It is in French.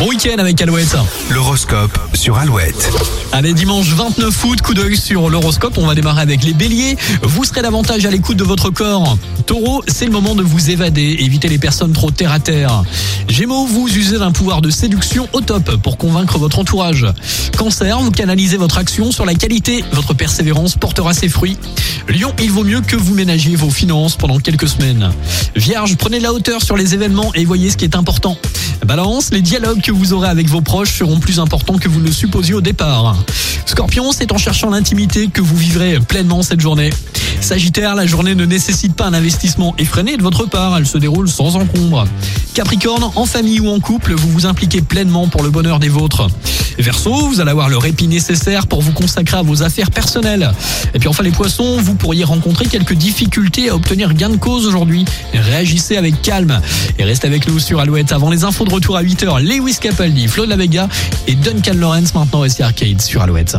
Bon week-end avec Alouette. L'horoscope sur Alouette. Allez, dimanche 29 août, coup d'œil sur l'horoscope. On va démarrer avec les béliers. Vous serez davantage à l'écoute de votre corps. Taureau, c'est le moment de vous évader. Évitez les personnes trop terre à terre. Gémeaux, vous usez d'un pouvoir de séduction au top pour convaincre votre entourage. Cancer, vous canalisez votre action sur la qualité. Votre persévérance portera ses fruits. Lion, il vaut mieux que vous ménagiez vos finances pendant quelques semaines. Vierge, prenez de la hauteur sur les événements et voyez ce qui est important. Balance, les dialogues que vous aurez avec vos proches seront plus importants que vous ne le supposiez au départ. Scorpion, c'est en cherchant l'intimité que vous vivrez pleinement cette journée. Sagittaire, la journée ne nécessite pas un investissement effréné de votre part, elle se déroule sans encombre. Capricorne, en famille ou en couple, vous vous impliquez pleinement pour le bonheur des vôtres. Verseau, vous allez avoir le répit nécessaire pour vous consacrer à vos affaires personnelles. Et puis enfin les poissons, vous pourriez rencontrer quelques difficultés à obtenir gain de cause aujourd'hui. Réagissez avec calme et restez avec nous sur Alouette avant les infos de retour à 8h. Lewis Capaldi, Flo de la Vega et Duncan Lawrence maintenant aussi Arcade sur Alouette.